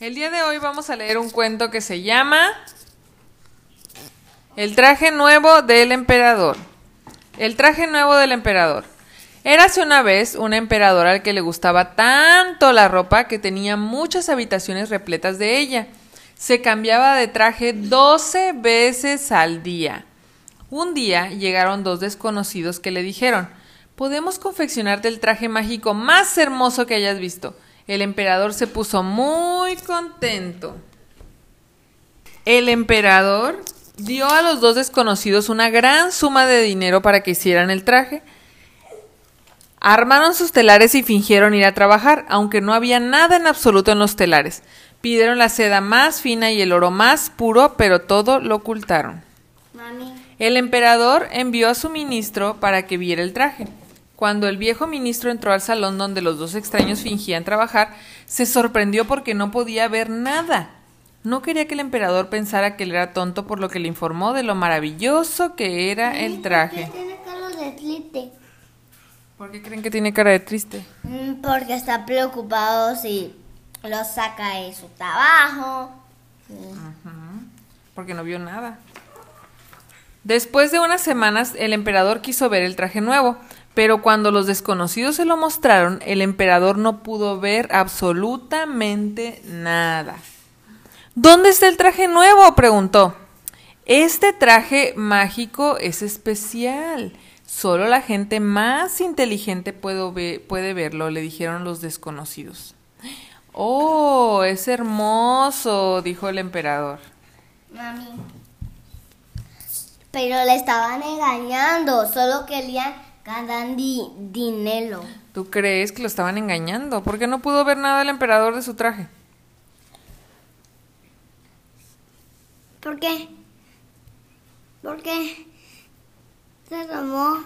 El día de hoy vamos a leer un cuento que se llama El traje nuevo del emperador. El traje nuevo del emperador. Érase una vez un emperador al que le gustaba tanto la ropa que tenía muchas habitaciones repletas de ella. Se cambiaba de traje doce veces al día. Un día llegaron dos desconocidos que le dijeron Podemos confeccionarte el traje mágico más hermoso que hayas visto. El emperador se puso muy contento. El emperador dio a los dos desconocidos una gran suma de dinero para que hicieran el traje. Armaron sus telares y fingieron ir a trabajar, aunque no había nada en absoluto en los telares. Pidieron la seda más fina y el oro más puro, pero todo lo ocultaron. El emperador envió a su ministro para que viera el traje. Cuando el viejo ministro entró al salón donde los dos extraños fingían trabajar, se sorprendió porque no podía ver nada. No quería que el emperador pensara que él era tonto por lo que le informó de lo maravilloso que era el traje. ¿Por qué tiene cara de triste? ¿Por qué creen que tiene cara de triste? Mm, Porque está preocupado si lo saca de su trabajo. Porque no vio nada. Después de unas semanas, el emperador quiso ver el traje nuevo, pero cuando los desconocidos se lo mostraron, el emperador no pudo ver absolutamente nada. ¿Dónde está el traje nuevo? preguntó. Este traje mágico es especial. Solo la gente más inteligente puede, ve- puede verlo, le dijeron los desconocidos. Oh, es hermoso, dijo el emperador. Mami. Pero le estaban engañando. Solo querían ganar di- dinero. ¿Tú crees que lo estaban engañando? ¿Por qué no pudo ver nada el emperador de su traje? ¿Por qué? Porque se tomó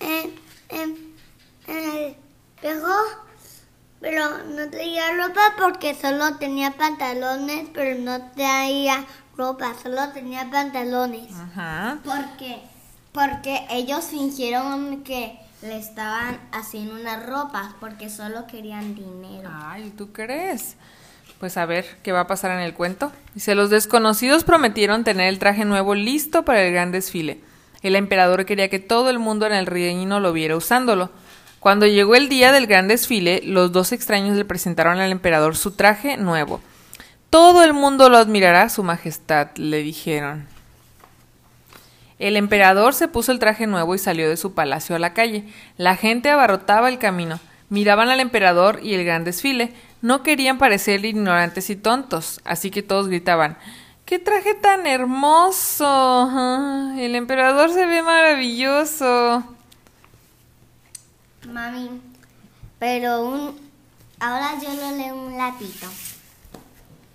en, en, en el espejo, pero no tenía ropa porque solo tenía pantalones, pero no tenía ropa, solo tenía pantalones. Ajá. Porque, porque ellos fingieron que le estaban haciendo unas ropas porque solo querían dinero. Ay, ¿tú crees? Pues a ver qué va a pasar en el cuento. Dice, los desconocidos prometieron tener el traje nuevo listo para el gran desfile. El emperador quería que todo el mundo en el reino lo viera usándolo. Cuando llegó el día del gran desfile, los dos extraños le presentaron al emperador su traje nuevo. Todo el mundo lo admirará, su majestad, le dijeron. El emperador se puso el traje nuevo y salió de su palacio a la calle. La gente abarrotaba el camino. Miraban al emperador y el gran desfile. No querían parecer ignorantes y tontos, así que todos gritaban ¡Qué traje tan hermoso! El emperador se ve maravilloso. Mami, pero un ahora yo lo leo un latito.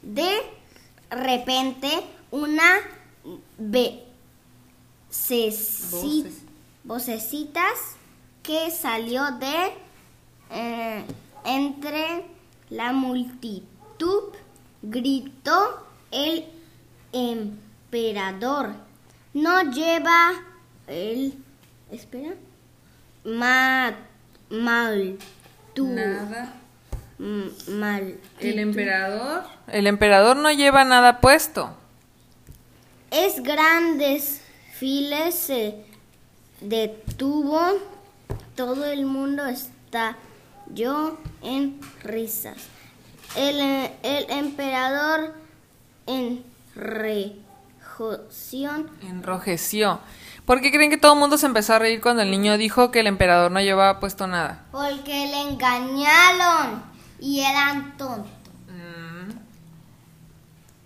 De repente una voceci- Voces. vocecitas que salió de eh, entre la multitud gritó el emperador. No lleva el espera ma, mal tú Nada. m- mal El emperador. El emperador no lleva nada puesto. es grandes se detuvo todo el mundo estalló en risas el, el emperador en rejoción Enrojeció. ¿Por qué creen que todo el mundo se empezó a reír cuando el niño dijo que el emperador no llevaba puesto nada? porque le engañaron y eran tontos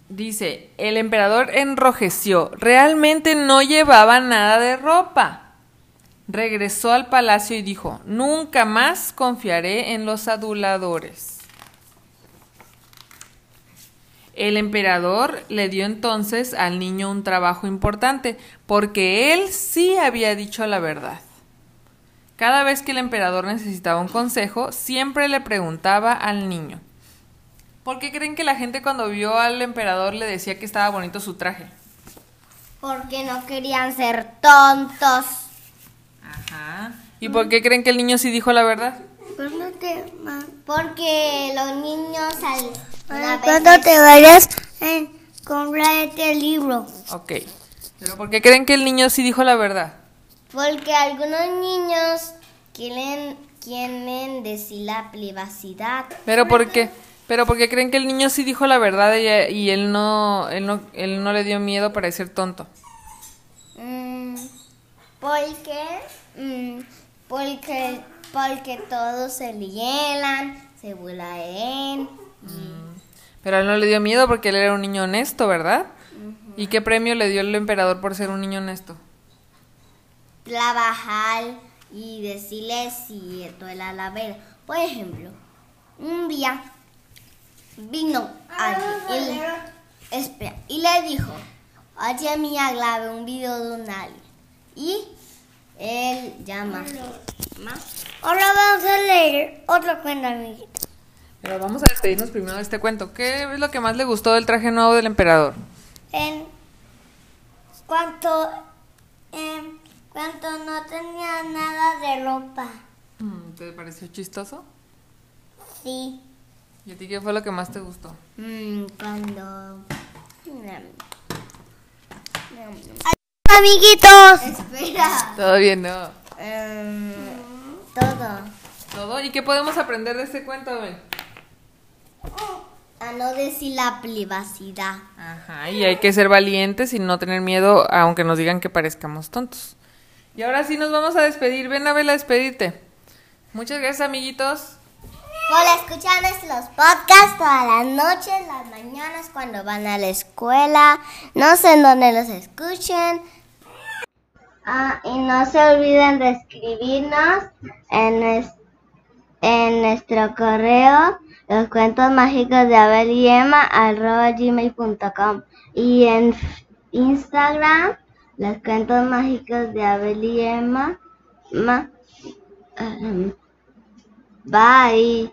Dice, el emperador enrojeció. Realmente no llevaba nada de ropa. Regresó al palacio y dijo, nunca más confiaré en los aduladores. El emperador le dio entonces al niño un trabajo importante, porque él sí había dicho la verdad. Cada vez que el emperador necesitaba un consejo, siempre le preguntaba al niño. ¿Por qué creen que la gente cuando vio al emperador le decía que estaba bonito su traje? porque no querían ser tontos Ajá. ¿Y por qué creen que el niño sí dijo la verdad? Pues no te- ma- Porque los niños al Ay, Cuando te vayas, eh, compra este libro. Ok. ¿Pero por qué creen que el niño sí dijo la verdad? Porque algunos niños quieren, quieren decir la privacidad. ¿Pero por qué? ¿Pero por qué creen que el niño sí dijo la verdad y, y él, no, él, no, él no le dio miedo para ser tonto? Mm, porque, mm, porque, porque todos se lielan, se burlan de él. Pero a él no le dio miedo porque él era un niño honesto, ¿verdad? ¿Y qué premio le dio el emperador por ser un niño honesto? trabajar y decirle si esto era la verdad. Por ejemplo, un día vino alguien y espera, y le dijo, oye mía, grabé un video de un alien. Y él llama. Ahora vamos a leer otro cuento, amiguito. Pero vamos a despedirnos primero de este cuento. ¿Qué es lo que más le gustó del traje nuevo del emperador? En cuanto, em, cuanto no tenía nada de ropa. Mm, ¿Te pareció chistoso? Sí. ¿Y a ti qué fue lo que más te gustó? Mm, cuando... Amiguitos. Espera. Todavía no. Em, todo. ¿Todo? ¿Y qué podemos aprender de este cuento, Ben? A no decir la privacidad. Ajá, y hay que ser valientes y no tener miedo, aunque nos digan que parezcamos tontos. Y ahora sí nos vamos a despedir. Ven, Abel, a despedirte. Muchas gracias, amiguitos. Por escuchar nuestros podcasts todas las noches, las mañanas, cuando van a la escuela. No sé en dónde los escuchen. Ah, y no se olviden de escribirnos en, nues- en nuestro correo los cuentos mágicos de Abel y Emma arroba gmail.com y en Instagram los cuentos mágicos de Abel y Emma. Ma- em, bye.